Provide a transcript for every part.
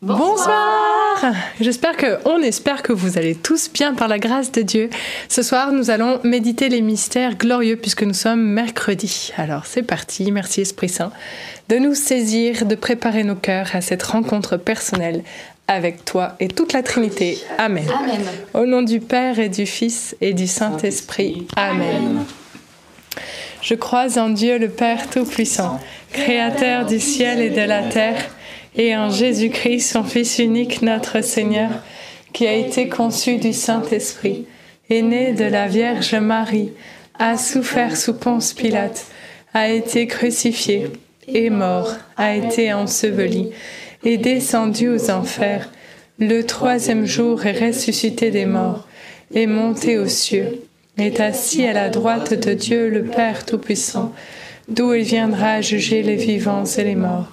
Bonsoir. J'espère que, on espère que vous allez tous bien par la grâce de Dieu. Ce soir, nous allons méditer les mystères glorieux puisque nous sommes mercredi. Alors c'est parti, merci Esprit Saint, de nous saisir, de préparer nos cœurs à cette rencontre personnelle avec toi et toute la Trinité. Amen. Amen. Au nom du Père et du Fils et du Saint-Esprit. Amen. Je crois en Dieu le Père Tout-Puissant, Créateur du ciel et de la terre, et en Jésus-Christ, son Fils unique, notre Seigneur, qui a été conçu du Saint-Esprit, est né de la Vierge Marie, a souffert sous Ponce Pilate, a été crucifié, est mort, a été enseveli, est descendu aux enfers, le troisième jour est ressuscité des morts, est monté aux cieux, est assis à la droite de Dieu le Père Tout-Puissant, d'où il viendra juger les vivants et les morts.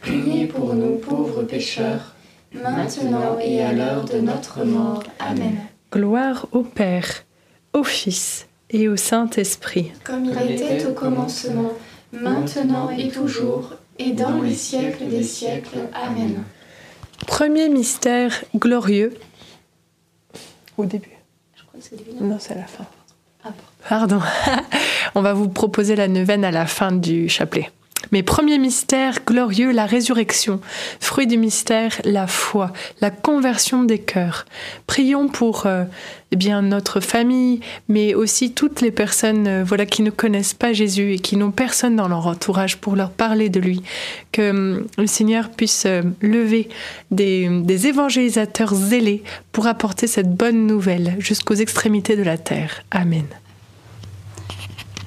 priez pour nous pauvres pécheurs, maintenant et à l'heure de notre mort. Amen. Gloire au Père, au Fils et au Saint-Esprit. Comme il était au commencement, maintenant et toujours, et dans les siècles des siècles. Amen. Premier mystère glorieux. Au début. Je crois que c'est divin. Non, c'est à la fin. Ah, Pardon. On va vous proposer la neuvaine à la fin du chapelet. Mais premier mystère glorieux, la résurrection. Fruit du mystère, la foi, la conversion des cœurs. Prions pour euh, eh bien notre famille, mais aussi toutes les personnes euh, voilà qui ne connaissent pas Jésus et qui n'ont personne dans leur entourage pour leur parler de lui. Que hum, le Seigneur puisse euh, lever des, des évangélisateurs zélés pour apporter cette bonne nouvelle jusqu'aux extrémités de la terre. Amen.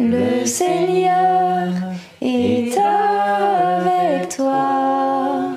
Le Seigneur est avec toi.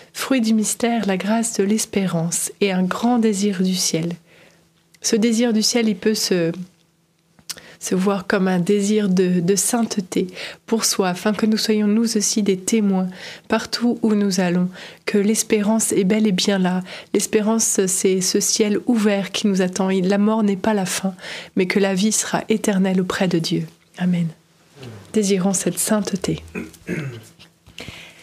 Fruit du mystère, la grâce de l'espérance et un grand désir du ciel. Ce désir du ciel, il peut se, se voir comme un désir de, de sainteté pour soi, afin que nous soyons nous aussi des témoins partout où nous allons, que l'espérance est bel et bien là. L'espérance, c'est ce ciel ouvert qui nous attend. La mort n'est pas la fin, mais que la vie sera éternelle auprès de Dieu. Amen. Désirons cette sainteté.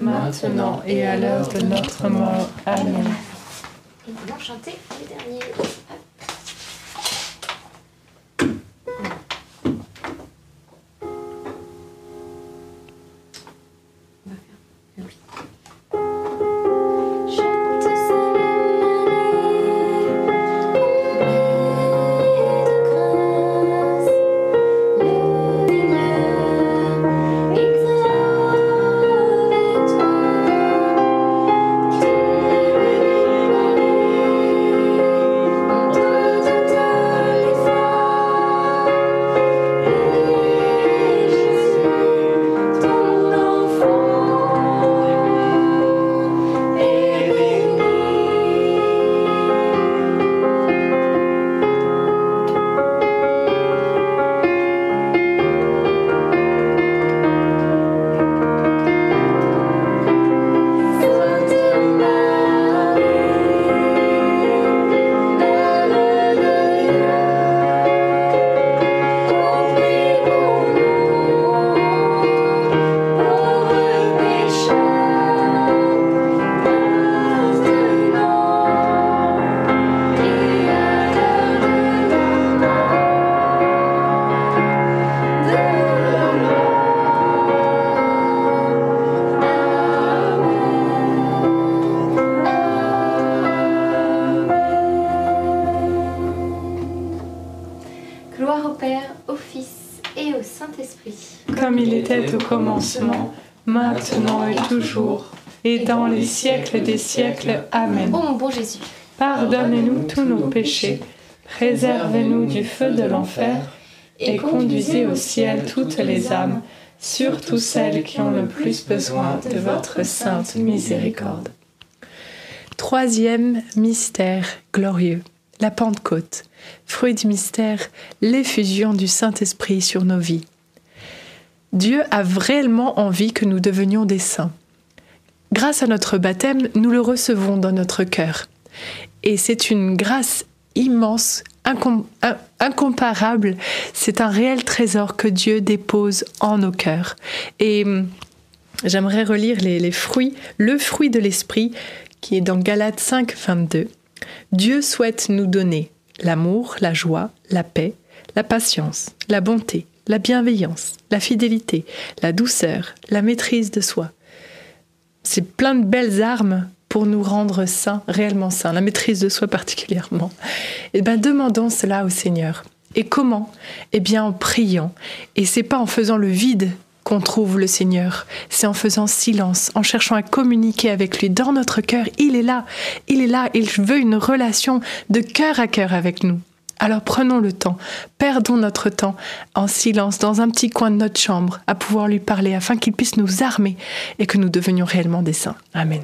maintenant et à l'heure de notre mort. Amen. Et maintenant, chanter les derniers. Et dans les siècles des siècles. Amen. Ô mon bon Jésus, Pardonnez-nous tous nos péchés, préservez-nous du feu de l'enfer, et conduisez au ciel toutes les âmes, surtout celles qui ont le plus besoin de votre sainte miséricorde. Troisième mystère glorieux, la Pentecôte. Fruit du mystère, l'effusion du Saint-Esprit sur nos vies. Dieu a réellement envie que nous devenions des saints. Grâce à notre baptême, nous le recevons dans notre cœur. Et c'est une grâce immense, incom- in- incomparable. C'est un réel trésor que Dieu dépose en nos cœurs. Et hum, j'aimerais relire les, les fruits, le fruit de l'esprit qui est dans Galates 5, 22. Dieu souhaite nous donner l'amour, la joie, la paix, la patience, la bonté, la bienveillance, la fidélité, la douceur, la maîtrise de soi. C'est plein de belles armes pour nous rendre saints, réellement saints, la maîtrise de soi particulièrement. Et ben demandons cela au Seigneur. Et comment? Eh bien en priant. Et c'est pas en faisant le vide qu'on trouve le Seigneur, c'est en faisant silence, en cherchant à communiquer avec lui dans notre cœur. Il est là, il est là, il veut une relation de cœur à cœur avec nous. Alors prenons le temps, perdons notre temps en silence dans un petit coin de notre chambre à pouvoir lui parler afin qu'il puisse nous armer et que nous devenions réellement des saints. Amen.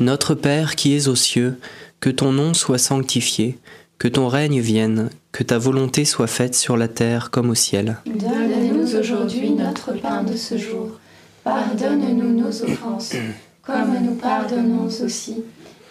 Notre Père qui es aux cieux, que ton nom soit sanctifié, que ton règne vienne, que ta volonté soit faite sur la terre comme au ciel. Donne-nous aujourd'hui notre pain de ce jour. Pardonne-nous nos offenses, comme nous pardonnons aussi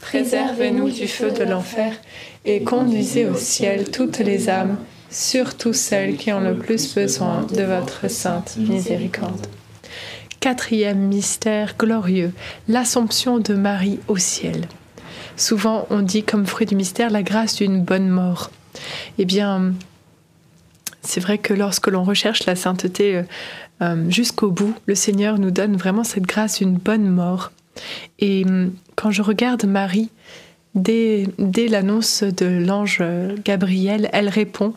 Préservez-nous du feu de l'enfer et conduisez au ciel toutes les âmes, surtout celles qui ont le plus besoin de votre sainte miséricorde. Quatrième mystère glorieux, l'Assomption de Marie au ciel. Souvent on dit comme fruit du mystère la grâce d'une bonne mort. Eh bien, c'est vrai que lorsque l'on recherche la sainteté euh, euh, jusqu'au bout, le Seigneur nous donne vraiment cette grâce d'une bonne mort. Et hum, quand je regarde Marie, dès, l'annonce de l'ange Gabriel, elle répond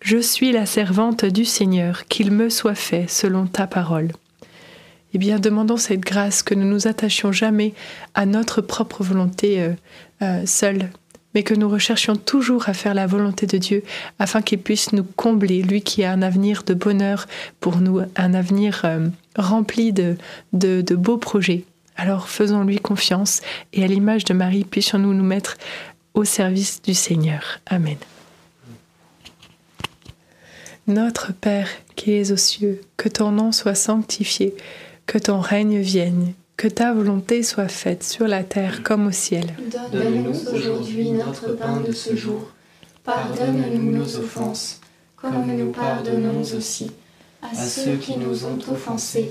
Je suis la servante du Seigneur, qu'il me soit fait selon ta parole. Eh bien, demandons cette grâce que nous nous attachions jamais à notre propre volonté euh, euh, seule, mais que nous recherchions toujours à faire la volonté de Dieu afin qu'il puisse nous combler, lui qui a un avenir de bonheur pour nous, un avenir euh, rempli de beaux projets. Alors faisons-lui confiance et à l'image de Marie, puissions-nous nous mettre au service du Seigneur. Amen. Notre Père qui es aux cieux, que ton nom soit sanctifié, que ton règne vienne, Que ta volonté soit faite sur la terre comme au ciel. Donne-nous aujourd'hui notre pain de ce jour. Pardonne-nous nos offenses, comme nous pardonnons aussi à ceux qui nous ont offensés.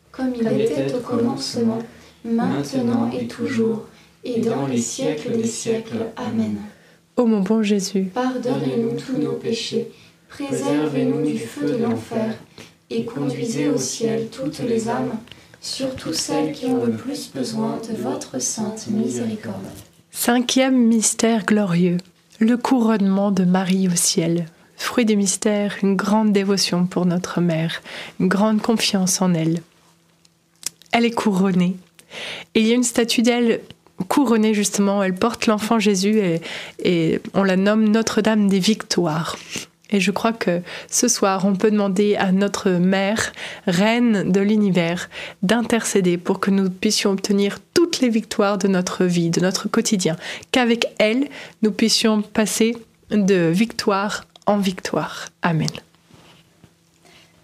Comme il était au commencement, maintenant et toujours, et dans les siècles des siècles. Amen. Ô mon bon Jésus, pardonnez-nous tous nos péchés, préservez-nous du feu de l'enfer, et conduisez au ciel toutes les âmes surtout celles qui ont le plus besoin de votre sainte miséricorde. Cinquième mystère glorieux, le couronnement de Marie au ciel. Fruit du mystère, une grande dévotion pour notre mère, une grande confiance en elle. Elle est couronnée. Il y a une statue d'elle couronnée justement, elle porte l'enfant Jésus et, et on la nomme Notre-Dame des Victoires. Et je crois que ce soir, on peut demander à notre mère, reine de l'univers, d'intercéder pour que nous puissions obtenir toutes les victoires de notre vie, de notre quotidien, qu'avec elle, nous puissions passer de victoire en victoire. Amen.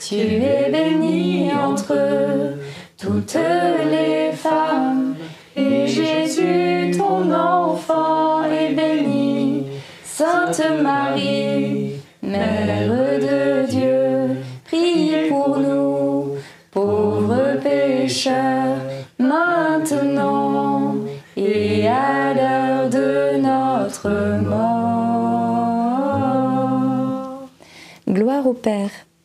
Tu es bénie entre toutes les femmes, et Jésus, ton enfant, est béni. Sainte Marie, Mère de Dieu, prie pour nous, pauvres pécheurs, maintenant et à l'heure de notre mort. Gloire au Père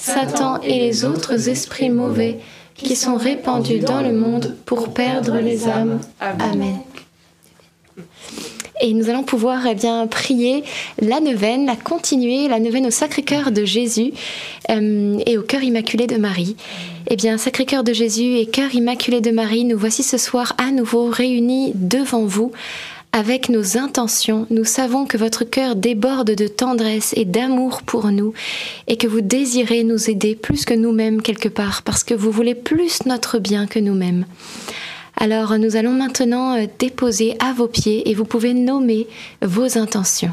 Satan et les autres esprits mauvais qui sont répandus dans le monde pour perdre les âmes. Amen. Et nous allons pouvoir eh bien, prier la neuvaine, la continuer, la neuvaine au Sacré-Cœur de Jésus euh, et au Cœur Immaculé de Marie. Eh bien, Sacré-Cœur de Jésus et Cœur Immaculé de Marie, nous voici ce soir à nouveau réunis devant vous avec nos intentions. Nous savons que votre cœur déborde de tendresse et d'amour pour nous et que vous désirez nous aider plus que nous-mêmes quelque part parce que vous voulez plus notre bien que nous-mêmes. Alors nous allons maintenant euh, déposer à vos pieds et vous pouvez nommer vos intentions.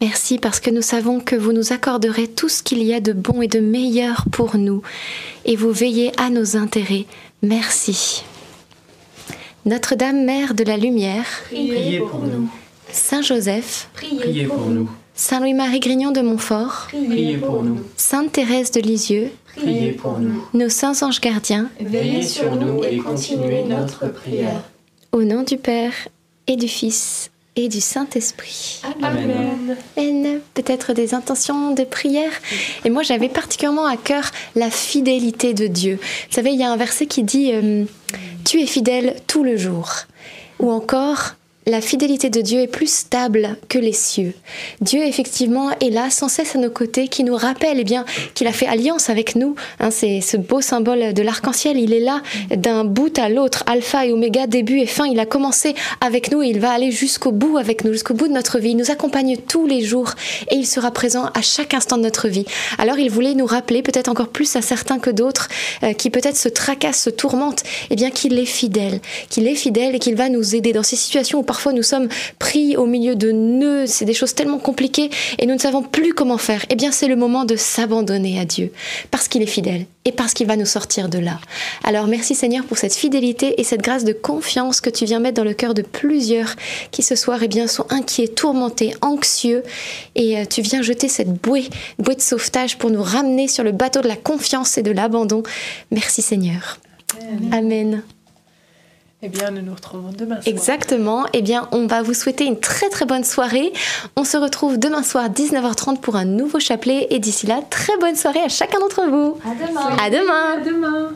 Merci parce que nous savons que vous nous accorderez tout ce qu'il y a de bon et de meilleur pour nous et vous veillez à nos intérêts. Merci. Notre-Dame Mère de la Lumière, Priez pour nous. Saint Joseph, Priez pour nous. Saint Louis-Marie Grignon de Montfort, Priez pour nous. Sainte Thérèse de Lisieux, Priez pour nous. nos saints anges gardiens, Veillez sur nous et continuez notre prière. au nom du Père et du Fils et du Saint-Esprit. Amen. Amen. Peut-être des intentions de prière. Et moi, j'avais particulièrement à cœur la fidélité de Dieu. Vous savez, il y a un verset qui dit euh, Tu es fidèle tout le jour. Ou encore la fidélité de Dieu est plus stable que les cieux. Dieu, effectivement, est là sans cesse à nos côtés, qui nous rappelle eh bien, qu'il a fait alliance avec nous. Hein, c'est ce beau symbole de l'arc-en-ciel. Il est là d'un bout à l'autre, alpha et oméga, début et fin. Il a commencé avec nous et il va aller jusqu'au bout avec nous, jusqu'au bout de notre vie. Il nous accompagne tous les jours et il sera présent à chaque instant de notre vie. Alors il voulait nous rappeler, peut-être encore plus à certains que d'autres, euh, qui peut-être se tracassent, se tourmentent, eh bien qu'il est fidèle, qu'il est fidèle et qu'il va nous aider dans ces situations où parfois nous sommes pris au milieu de nœuds, c'est des choses tellement compliquées et nous ne savons plus comment faire. Eh bien c'est le moment de s'abandonner à Dieu parce qu'il est fidèle et parce qu'il va nous sortir de là. Alors merci Seigneur pour cette fidélité et cette grâce de confiance que tu viens mettre dans le cœur de plusieurs qui ce soir eh bien, sont inquiets, tourmentés, anxieux et euh, tu viens jeter cette bouée, bouée de sauvetage pour nous ramener sur le bateau de la confiance et de l'abandon. Merci Seigneur. Amen. Eh bien, nous nous retrouvons demain soir. Exactement. Eh bien, on va vous souhaiter une très très bonne soirée. On se retrouve demain soir 19h30 pour un nouveau chapelet et d'ici là, très bonne soirée à chacun d'entre vous. À demain. À demain. À demain.